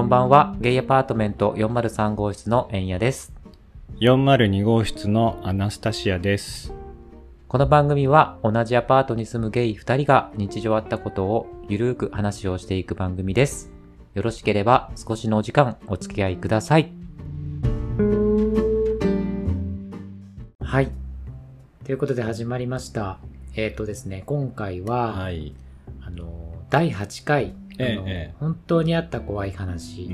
こんばんは。ゲイアパートメント403号室の円谷です。402号室のアナスタシアです。この番組は同じアパートに住むゲイ2人が日常あったことをゆるーく話をしていく番組です。よろしければ少しのお時間お付き合いください。はい。ということで始まりました。えっ、とですね、今回は、はい。あの、第8回、ええええ。本当にあった怖い話。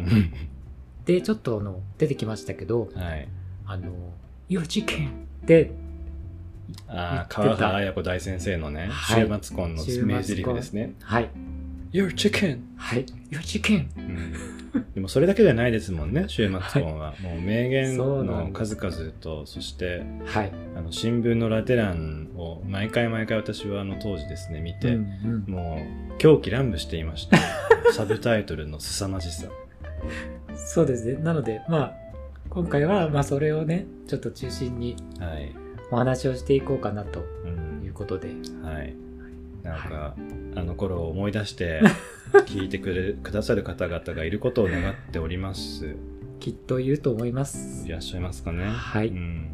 で、ちょっとあの、出てきましたけど、はい。あの、Your chicken で、ああ、川原綾子大先生のね、はい。週末婚の名台詞ですね。はい、Your chicken! はい、Your chicken! うんでもそれだけじゃないですもんね、週末婚は。もう名言の数々と、そして、はい。あの新聞のラテ欄を毎回毎回私はあの当時ですね、見て、うんうんもう狂気乱舞していました。サブタイトルの凄まじさ。そうですね。なので、まあ、今回は、まあ、それをね、ちょっと中心にはい。お話をしていこうかなとうんいうことで、はい。なんか、あの頃を思い出して、聞いてくれ、くださる方々がいることを願っております。きっといると思いますい。らっしゃいますかね？はいうん。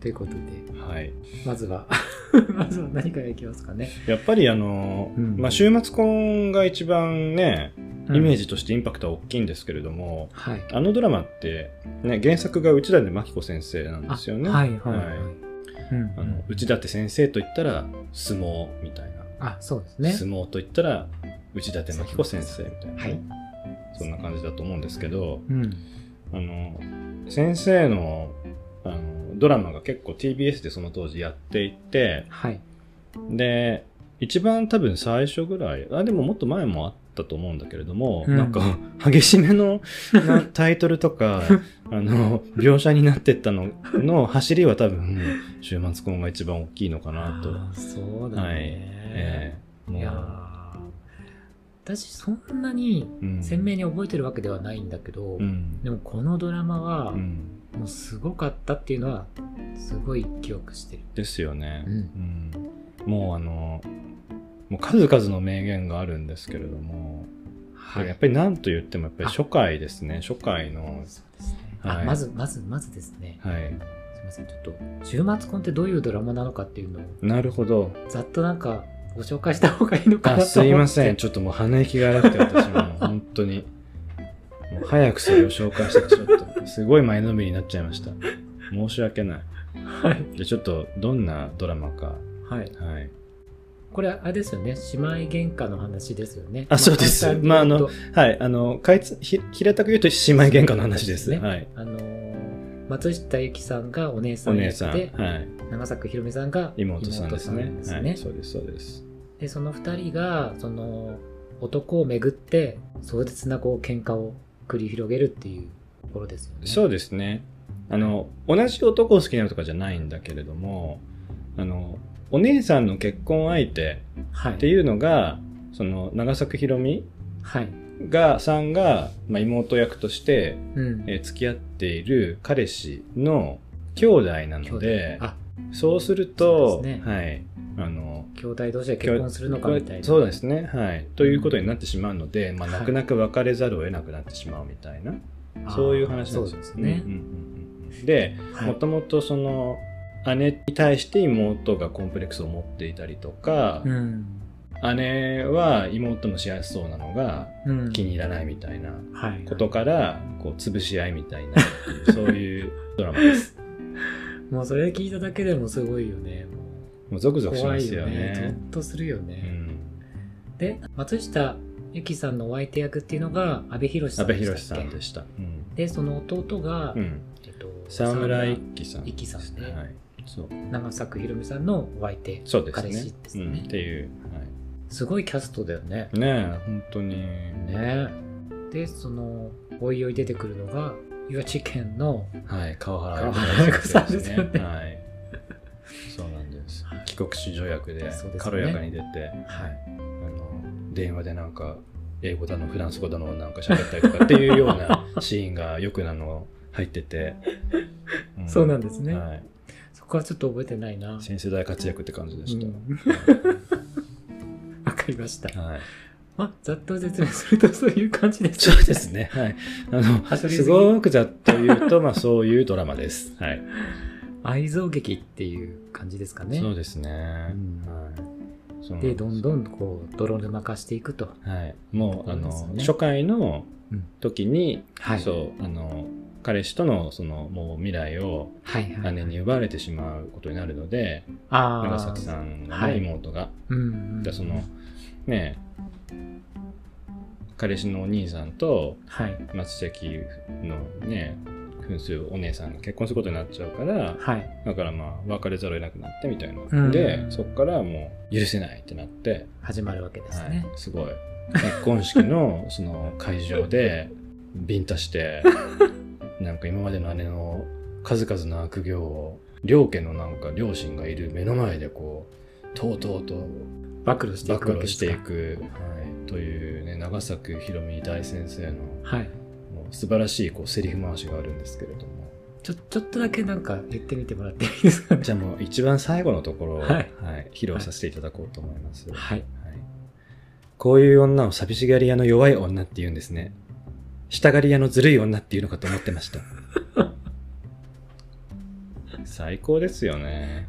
ということで、はい。まずは、まずは何からいきますかね？やっぱりあの、うんまあ、週末婚が一番ね、イメージ。ジとしてインパクトは大きいんですけれども、はい。あのドラマって、ね、原作が内館真紀子先生なんですよね。あはい、はい、はい。はいうんあの内館先生と言ったら相撲みたいな。あ、そうですね。相撲と言ったら内館真紀子先生みたいなね、はい。そんな感じだと思うんですけど、うん。あの先生のあのドラマが結構 TBS でその当時やっていてはい。で一番多分最初ぐらいあでももっと前もあったと思うんだけれども、うん。なんか激しめのな タイトルとかあの描写になってったのの走りは多分週末婚が一番大きいのかなと。そうだね。はい。ええ。もう。いやー。私そんなにうん。鮮明に覚えてるわけではないんだけど、うん。でもこのドラマはうん。もうすごかったっていうのはすごい記憶してる。ですよね、うん。うんもうあのもう数々の名言があるんですけれども、はい。やっぱり何と言ってもやっぱり初回ですね初回のそうですね。あ、はいまず、まず、まずですね。はいすみません。ちょっと、週末婚ってどういうドラマなのかっていうのを、なるほどざっとなんか、ご紹介した方がいいのかなあと。すいませんちょっともう鼻息が荒くて私も 本当にもう早くそれを紹介してちょっとすごい前のめりになっちゃいました申し訳ないはい。でちょっとどんなドラマかはい。はい。これ、あれですよね。姉妹喧嘩の話ですよね。あそうです。まああのはい。あのかいつひ平たく言うと姉妹喧嘩の話です。ね。はい。あのー松下由紀さんがお姉さんで、はい。長作ひろみさんが妹さんですね。妹さんはい。そうですそうです。でその二人がその男をめぐって壮絶なこう喧嘩を繰り広げるっていうところですよね。そうですね。あの、同じ男を好きになるとかじゃないんだけれども、あの、お姉さんの結婚相手はい。っていうのが、その、長作ひろみはい。が、さんが、まあ、妹役として、うん。えー付き合っている彼氏の兄弟なので、あ、そうすると、ねはい。あの、兄弟同士で結婚するのかみたいな。そうですね。はい。ということになってしまうので、まあ、はい泣く泣く別れざるを得なくなってしまうみたいな、あーそういう話なんですよ。ねで、はいもともとその姉に対して妹がコンプレックスを持っていたりとか、うん。姉は妹のしやすそうなのがうん。気に入らないみたいなはい。ことからこう潰し合いみたいなっていうそういうドラマです。もうそれ聞いただけでもすごいよね。ももうゾクうゾクしますよ怖いよね。ゾね。ッとするようね。ん、で、松下由紀さんのお相手役っていうのが阿部寛さんでしたさんでした。うんで、その弟が、うん、えっと、沢村一樹さん。一樹さんねはい。そう長作ひろみさんのお相手。そうですね彼氏ですねうん。っていう。すごいキャストだよね。はい、ねえ、本当に。ねで、その、おいおい出てくるのが、Your Chicken の、はい、川原子さんですよねはい。そうなんですはい。帰国子女役で軽やかに出て、はい。あの電話でなんか英語だのフランス語だのなんか喋ったりとかっていうようなシーンがよくなの入ってて、そうなんですねはい。はちょっと覚えてないな。新世代活躍って感じでした。うん わかりました。はい。まあ、ざっと説明するとそういう感じです、そうですね。はい。あの、すごくざっと言うと、まあそういうドラマです。はい。愛憎劇っていう感じですかね。そうですね。うんはい。で、すどんどんこう、泥沼化していくと。はい。もう、あの、初回のうん時に、はい。そう、あの、彼氏との、その、もう未来をはいはい。姉に奪われてしまうことになるので、ああ。長崎さんのはい妹が、うんうん。でその、ね彼氏のお兄さんとはい。松崎のね、扮するお姉さんが結婚することになっちゃうから、はい。だからまあ別れざるを得なくなってみたいな。うんで、そこからもう許せないってなって、始まるわけですはね。い、すごい。結婚式のその会場でビンタして、なんか今までの姉の数々の悪行を、両家のなんか両親がいる目の前でこう、とうとうと暴露してい暴くわけ露してい。く、はい、というね、長作ひろみ大先生のはい。もう素晴らしいこうセリフ回しがあるんですけれども。ちょ、ちょっとだけなんか言ってみてもらっていいですかね。じゃあもう一番最後のところを、ははいい披露させていただこうと思います。はい。はいこういう女を寂しがり屋の弱い女って言うんですね。下がり屋のずるい女っていうのかと思ってました。最高ですよね。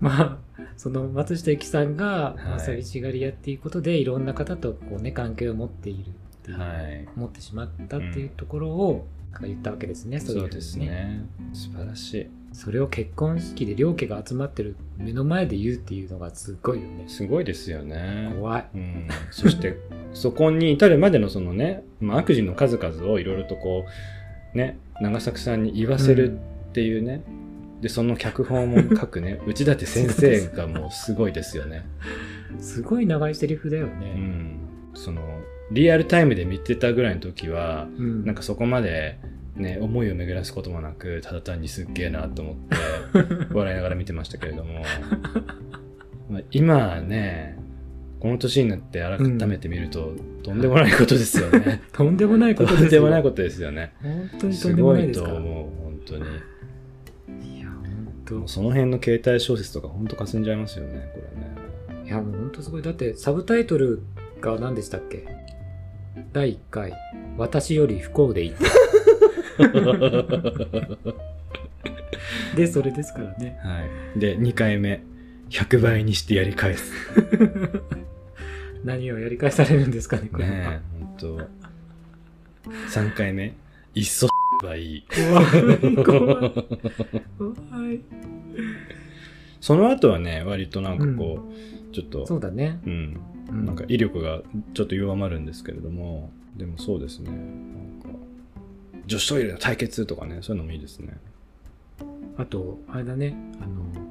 まあ、その松下由紀さんが、まあはい寂しがり屋っていうことで、いろんな方とこうね、関係を持っているっていう、はい。持ってしまったっていうところを、なんか言ったわけですね。そういうふにそうです。ね。素晴らしい。それを結婚式で両家が集まってる目の前で言うっていうのがすごいよね。すごいですよね。怖い。うん、そして そこに至るまでのそのね、まあ、悪事の数々をいろいろとこうね長作さんに言わせるっていうね、でその脚本も書くね 内館先生がもうすごいですよね。すごい長いセリフだようね。ん、そのリアルタイムで見てたぐらいの時はうん。なんかそこまで、ね、思いを巡らすこともなくただ単にすっげえなと思って 笑いながら見てましたけれども、まあ、今はねこの年になって改めて見ると、とんでもないことですよね。とんでもないこととですよ。んでもないことですよね。本当にとすんでもごないですか？ら。いと思う、本当に。いや、本当。その辺の携帯小説とか本当かすんじゃいますよね、これね。いや、もう本当すごい。だって、サブタイトルが何でしたっけ？第1回、私より不幸でいい。で、それですからね。はい。で、2回目。100倍にしてやり返す。何をやり返されるんですかね、これは。ねえ、本当3回目。いっそはいい。怖い、怖い。怖い。その後はね、割となんかこう、ちょっと、そうだね。うん、うんなんか威力がちょっと弱まるんですけれども、でもそうですね。なんか、女子トイレの対決とかね、そういうのもいいですね。あと、あれだね。あの、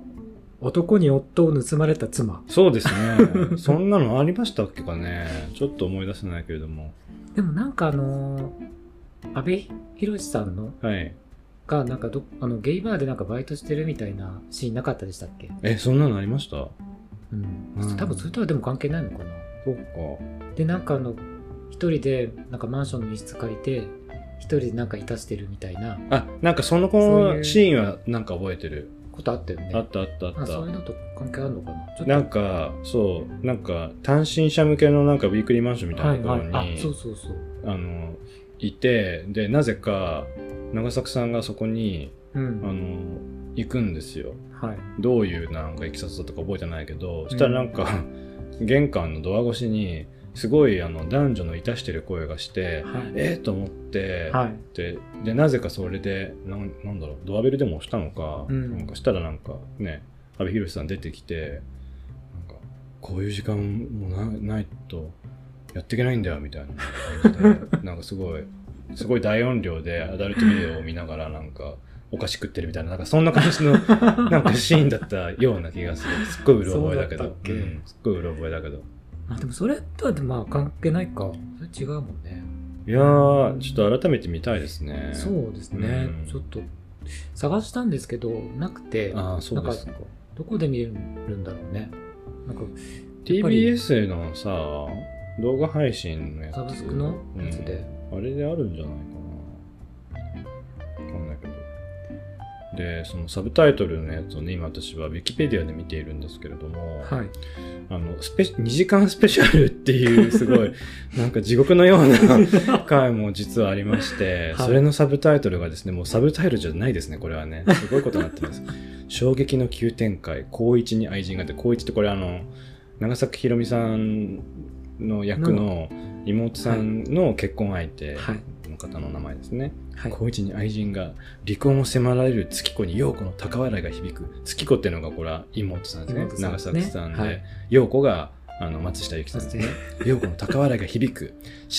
男に夫を盗まれた妻。そうですね。そんなのありましたっけかね。ちょっと思い出せないけれども。でもなんかあの阿部寛さんのはい。がなんかどあのゲイバーでなんかバイトしてるみたいなシーンなかったでしたっけ？え、そんなのありました？うん、うん多分それとはでも関係ないのかなそうか。でなんかあの一人でなんかマンションの一室借りて一人でなんかいたしてるみたいなあ、なんかその子のシーンはなんか覚えてる。ことあったよね。あったあったあった。あそういうのと関係あるのかな？なんか、そう、なんか、単身者向けのなんかウィークリーマンションみたはいいはいなところに、あそうそうそう。あの、いて、で、なぜか、長作さんがそこに、うあんの、行くんですよ。はい。どういうなんかいきさつだったか覚えてないけど、そしたらなんか、玄関のドア越しに、すごいあの男女のいたしてる声がして、はい。えー、と思って、はい。ででなぜかそれでなんなんだろうドアベルでも押したのか,、うん。なんかしたらなんかね阿部寛さん出てきてなんかこういう時間もなないとやっていけないんだよみたいな。感じでなんかすごいすごい大音量でアダルトビデオを見ながらなんかお菓子食ってるみたいななんかそんな感じの なんかシーンだったような気がする。すっごいうる覚えだけど。そうんすっごいうる覚えだけどあでもそれとはまあ関係ないか。それ違うもんね。いやーちょっと改めて見たいですね。そうですね、うん。ちょっと探したんですけどなくてああそうですか。どこで見れるんだろうね。なんか TBS のさ動画配信のやつ。サブスクのやつで、うん。あれであるんじゃないかでそのサブタイトルのやつをね今私はウィキペディアで見ているんですけれども、はい。あのスペ2時間スペシャルっていう すごいなんか地獄のような 回も実はありまして、はい。それのサブタイトルがですねもうサブタイトルじゃないですねこれはね。すごいことになってます。衝撃の急展開高一に愛人がって高一ってこれあの長崎ひろみさんの役の妹さんの結婚相手。はい。の方の名前ですね、はい。高一に愛人が離婚を迫られる月子に陽子の高笑いが響く。月子っていうのがこれは妹さんですね。長崎さんで、はい。陽子があの松下由紀さんですね。陽子の高笑いが響く。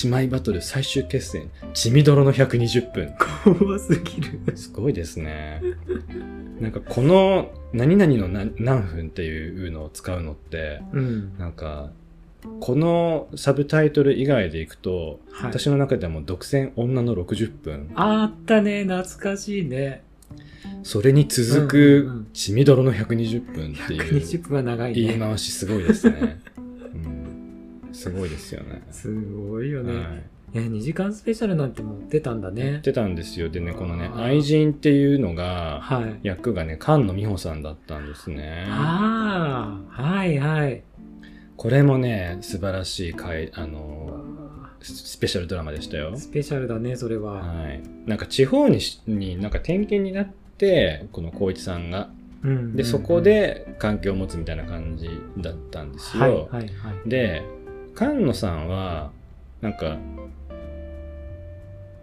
姉妹バトル最終決戦。血みどろの120分。怖すぎる。すごいですね。なんかこの何々の何何分っていうのを使うのってうん。なんかこのサブタイトル以外でいくと、はい。私の中ではもう独占女の60分あったね、懐かしいね。それに続くん血みどろの120分っていう120分は長いね。言い回しすごいですね。うん、すごいですよね。すごいよね。はいえ、2時間スペシャルなんてもう出たんだね。てたんですよ。でね、このね、愛人っていうのが、はい。役がね、菅野美穂さんだったんですね。ああ、はいはい。これもね、素晴らしい回、あの、ススペシャルドラマでしたよ。スペシャルだね、それは。はい。なんか地方にしになんか転勤になって、この光一さんが。うんで、そこ、で関係を持つみたいな感じだったんですよ。はいはいはい。で菅野さんはなんか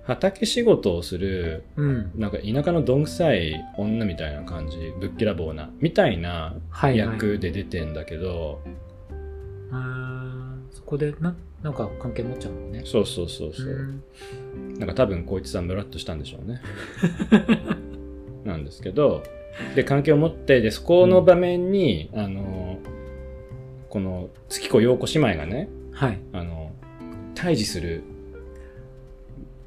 畑仕事をするうん。なんか田舎のどんくさい女みたいな感じぶっきらぼうなみたいなはいはい。役で出てんだけど、あーそこでな、なんか関係持っちゃうのね。そうそうそうそう、ん。なんか多分光一さんムラっとしたんでしょうね。なんですけど。で関係を持ってでそこの場面に、あのこの月子陽子姉妹がねはい。あの対峙する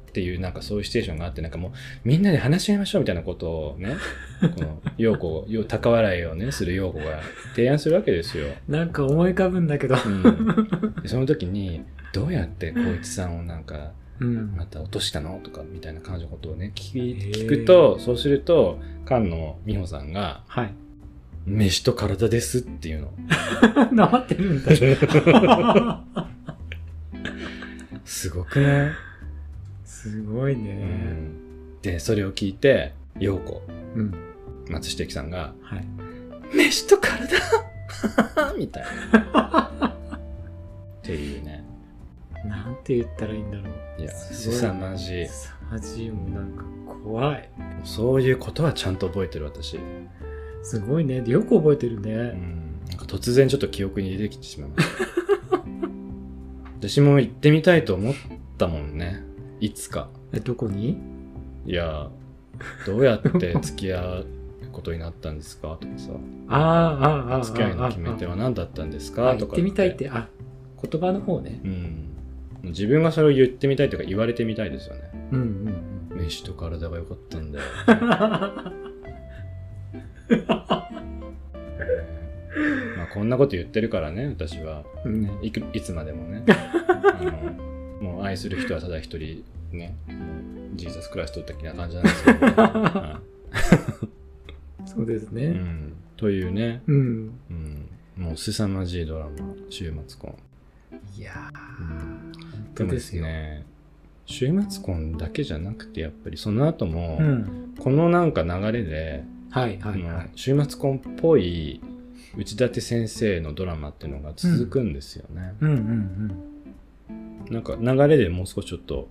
っていうなんかそういうシチュエーションがあってなんかもうみんなで話し合いましょうみたいなことをね この陽子よ高笑いをねする陽子が提案するわけですよ。なんか思い浮かぶんだけど。うん、でその時にどうやって光一さんをなんかうんまた落としたのとかみたいな感じのことをね聞聞くとそうすると菅野美穂さんがはい。「飯と体です」っていうの なまってるんだ。すごくない、すごいうね。ん、でそれを聞いて陽子うん。松下由紀さんがはい。「飯と体？みたいな。っていうね。なんて言ったらいいんだろう。いや、凄まじい。凄まじいもんなんか怖い。そういうことはちゃんと覚えてる私。うすごいね。よく覚えてるね。ん。なんか突然ちょっと記憶に出てきてしまいました。私も行ってみたいと思ったもんね。いつか。え、どこに？いや、どうやって付き合うことになったんですか？とかさ。ああ、ああ、ああ。付き合いの決め手は何だったんですか？とか。あ行ってみたいっ。て、あ、言葉の方ね。うん。自分がそれを言ってみたいというか言われてみたいですよね。うんうん飯と体が良かったんだよ。まあこんなこと言ってるからね、私は。うん。ねいくいつまでもね。あのもう愛する人はただ一人、ね、もうジーザスクライスト的な感じなんですけど、は そうですいうね。ん。というね、うん。うん、もう凄まじいドラマ、週末婚。いやー、うん本でもです。ね、週末婚だけじゃなくて、やっぱりその後も、うん。このなんか流れで、はいはいはい。週末婚っぽい内館先生のドラマっていうのが続くんですよね。うんうんうん。なんか流れでもう少しちょっと、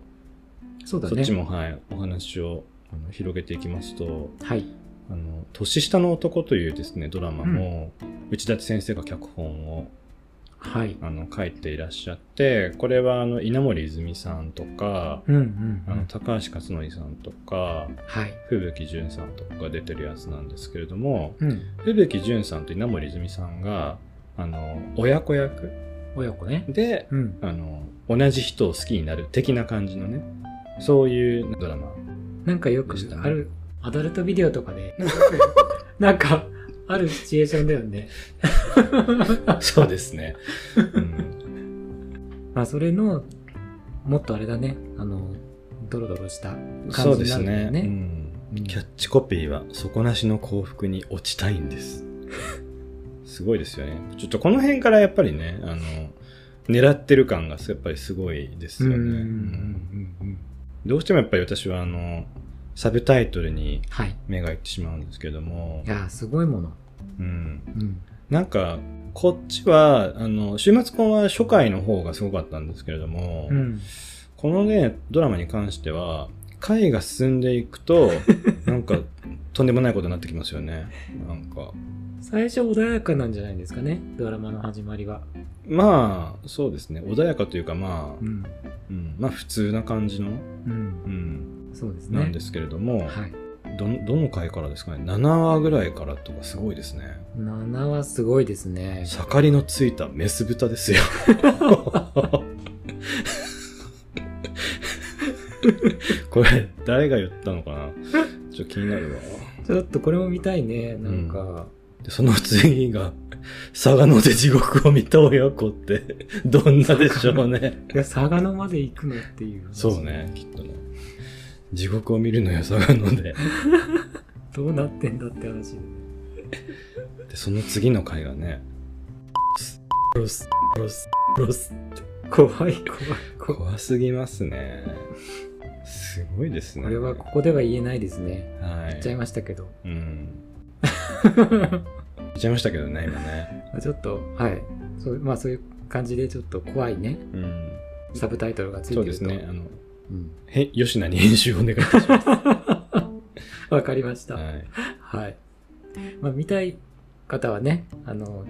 そうだね。そっちも、はい、お話をあの広げていきますと、はい。あの年下の男というですね、ドラマも、内館先生が脚本をはい。あの書いていらっしゃって、これはあの稲森泉さんとか、うんうんうあのん。高橋克典さんとか、はい。吹雪純さんとかが出てるやつなんですけれども、うん。吹雪純さんと稲森泉さんが、あの、親子役親子ね。で、うん。あの、同じ人を好きになる的な感じのね、そういうドラマ。なんかよくある、アダルトビデオとかで、なんか、あるシチュエーションだよね。そうですね。うん、まあ、それの、もっとあれだね、あの、ドロドロしたそうです感じになるんだよね。ね。うんうんキャッチコピーは底なしの幸福に落ちたいんです。すごいですよね。ちょっとこの辺からやっぱりね、あの、狙ってる感がやっぱりすごいですよね。うんうんうんうんどうしてもやっぱり私はあの、サブタイトルにはい。目がいってしまうんですけどもい、やー、すごいもの。うん、うん。なんか、こっちは、あの、週末婚は初回の方がすごかったんですけれども、うん。このね、ドラマに関しては、回が進んでいくと、なんか、とんでもないことになってきますよね。なんか。最初穏やかなんじゃないですかね。ドラマの始まりは。まあ、そうですね。穏やかというか、まあ、ん。うん、まあ、普通な感じの、うん。うん、そうですね。なんですけれども、はい。ど、どの回からですかね？7話ぐらいからとかすごいですね。7はすごいですね。盛りのついたメス豚ですよ。これ、誰が言ったのかな？ちょっと気になるわ。ちょっとこれも見たいね。なんか、でその次が、嵯峨野で地獄を見た親子って、どんなでしょうね。いや、嵯峨野まで行くのっていう。そう。ね、きっとね。地獄を見るのよ、嵯峨野で。どうなってんだって話。で、その次の回がね、ロス、ロス、ロス。怖い、怖い、怖い。怖すぎますね。すごいですね。これはここでは言えないですね。はい。言っちゃいましたけど。うん。言っちゃいましたけどね、今ね。ちょっと、はい。そうまあそういう感じでちょっと怖いね。うん。サブタイトルがついてると。そうですね。あの、うん。へ、吉名に編集をお願いします。わかりました。はい。はい。まあ見たい方はね、あの、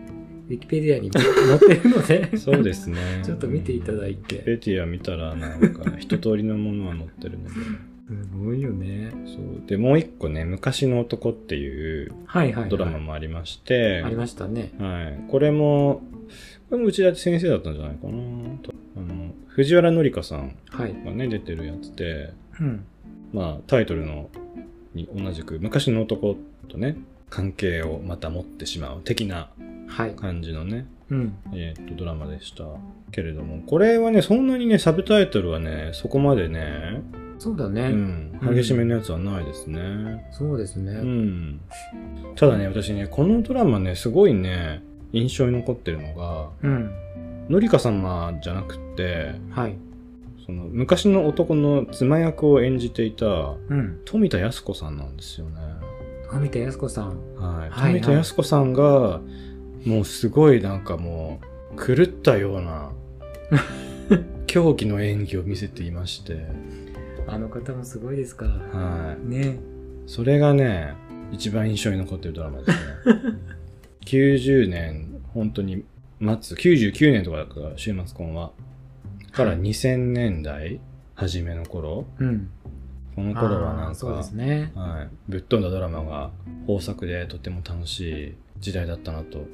ウィキペディアに載ってるので、そうですね。ちょっと見ていただいペて。ティア見たら、なんか、一通りのものは載ってるので。すごいよね。そう。で、もう一個ね、昔の男っていうはいはい、はい。ドラマもありまして、ありましたね。はい。これも、これも内田先生だったんじゃないかなと。あの、藤原紀香さんはい。がね、出てるやつで、うん。まあ、タイトルのに同じく、昔の男とね、関係をまた持ってしまう的なはい。感じのね、うん。えーっと、ドラマでしたけれども、これはね、そんなにね、サブタイトルはね、そこまでね、そうだね。うん、激しめのやつはないですね。そうですね。うん。ただね、私ね、このドラマね、すごいね、印象に残ってるのが、うん。のりか様じゃなくって、はい。その、昔の男の妻役を演じていた、うん。富田靖子さんなんですよね。富田靖子さん。はい。は田靖子さんが、もうすごいなんかもう、狂ったような、狂気の演技を見せていまして、あの方もすごいですから。はい。ね。それがね、一番印象に残ってるドラマですね。90年、本当に、末、99年とかだから、週末婚は。からはい2000年代、初めの頃。うん。この頃はなんあーそうでか、すね。はい、ぶっ飛んだドラマが豊作でとても楽しい時代だったなと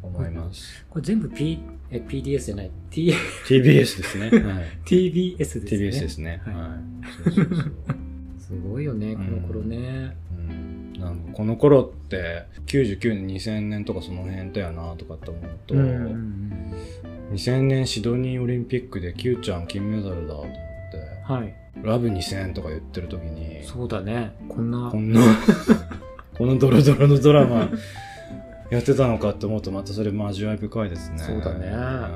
思います。これ全部 P、え、PDS じゃない。T、TBS ですね。はい。TBS ですね。TBS ですね。はいはい。そうそうそう。すごいよね、この頃ね。うん、なんかこの頃って99年2000年とかその辺だよなとかって思うと、うんうんうん2000年シドニーオリンピックで Q ちゃん金メダルだと思ってはい。ラブ2000とか言ってる時にそうだね。こんな。こ、んな このドロドロのドラマ やってたのかって思うとまたそれも味わい深いですね。そうだね。な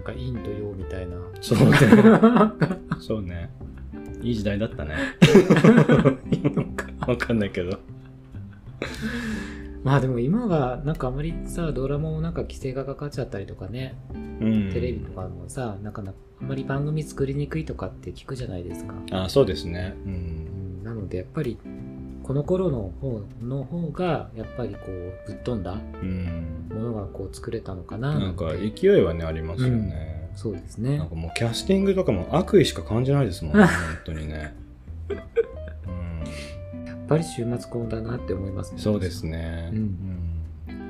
んか陰と陽みたいな。そうね。そうね。いい時代だったね。わかんないけどまあでも今はなんかあまりさ、ドラマもなんか規制がかかっちゃったりとかね、うん。テレビとかもさ、なかなかあんまり番組作りにくいとかって聞くじゃないですか。あそうですね。ううん。んなのでやっぱりこの頃の方の方がやっぱりこうぶっ飛んだうん。ものがこう作れたのかななんかて勢いはねありますよね、そうですね。なんかもうキャスティングとかも悪意しか感じないですもんね 本当にねぱり週末婚だなって思いますね。そうですね、うん。うん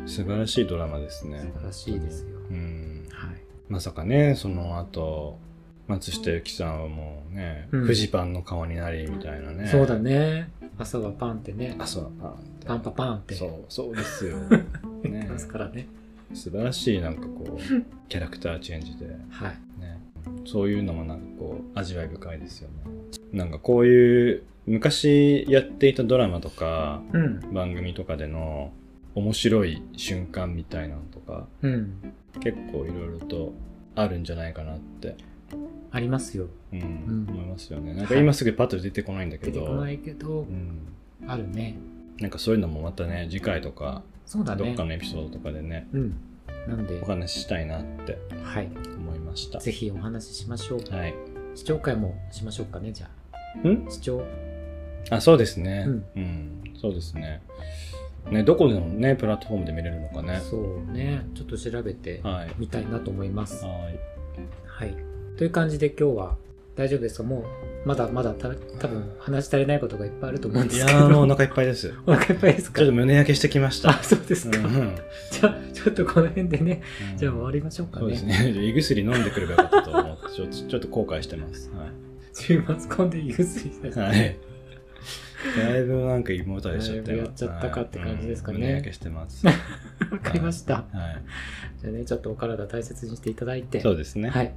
素晴らしいドラマですね。素晴らしいですよ。うん。はい。まさかねその後松下由紀さんはもうね、うん。フジパンの顔になりみたいなね。そうだね。朝はパンってね。あそうパンって。パンパパンって。そうそうですよ。ね。ますからね。素晴らしいなんかこうキャラクターチェンジで。はい。ね、そういうのもなんかこう味わい深いですよね。なんかこういう昔やっていたドラマとかうん。番組とかでの面白い瞬間みたいなのとかうん。結構いろいろとあるんじゃないかなって、ありますよ。うんん思いますよねなんか今すぐパッと出てこないんだけど、出てこないけどう、ん、あるね。なんかそういうのもまたね次回とかそうだねどっか。のエピソードとかでねうん。なんでお、話ししたいなってはい。思いましたぜひお話ししましょう。はい視聴会もしましょうかね、じゃあ。ん？視聴。あそうですねうんうん、そうですねねどこでのねプラットフォームで見れるのかねそうね。ちょっと調べてはいみたいなと思います。はいはい。という感じで今日は大丈夫ですか？もう、まだまだた多分話し足りないことがいっぱいあると思うんでいすけど。やーもうお腹いっぱいです お腹いっぱいですか？ちょっと胸焼けしてきましたあ、そうですか。うんじゃあ、ちょっとこの辺でね、じゃあ終わりましょうかね。そうですね。胃薬飲んでくればよかったと思って、ちょっとちょっと後悔してます。は週末込んでゆすりですい。はい。だいぶなんか胃もたれしちゃったよ。やっちゃったかって感じですかねはいうん胸焼けしてます。は わかりました。い。じゃあね、ちょっとお体大切にしていただいて。そうですね。。はいい。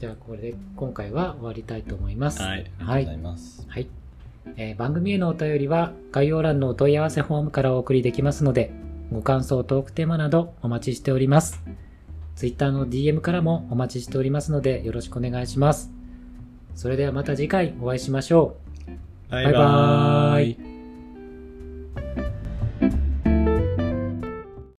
じゃあ、これで今回は終わりたいと思います。はい。ありがとうはいございます。はい。えー番組へのお便りは概要欄のお問い合わせフォームからお送りできますので、ご感想、トークテーマなどお待ちしております。Twitter の DM からもお待ちしておりますので、よろしくお願いします。それではまた次回お会いしましょう。ババイバーイ。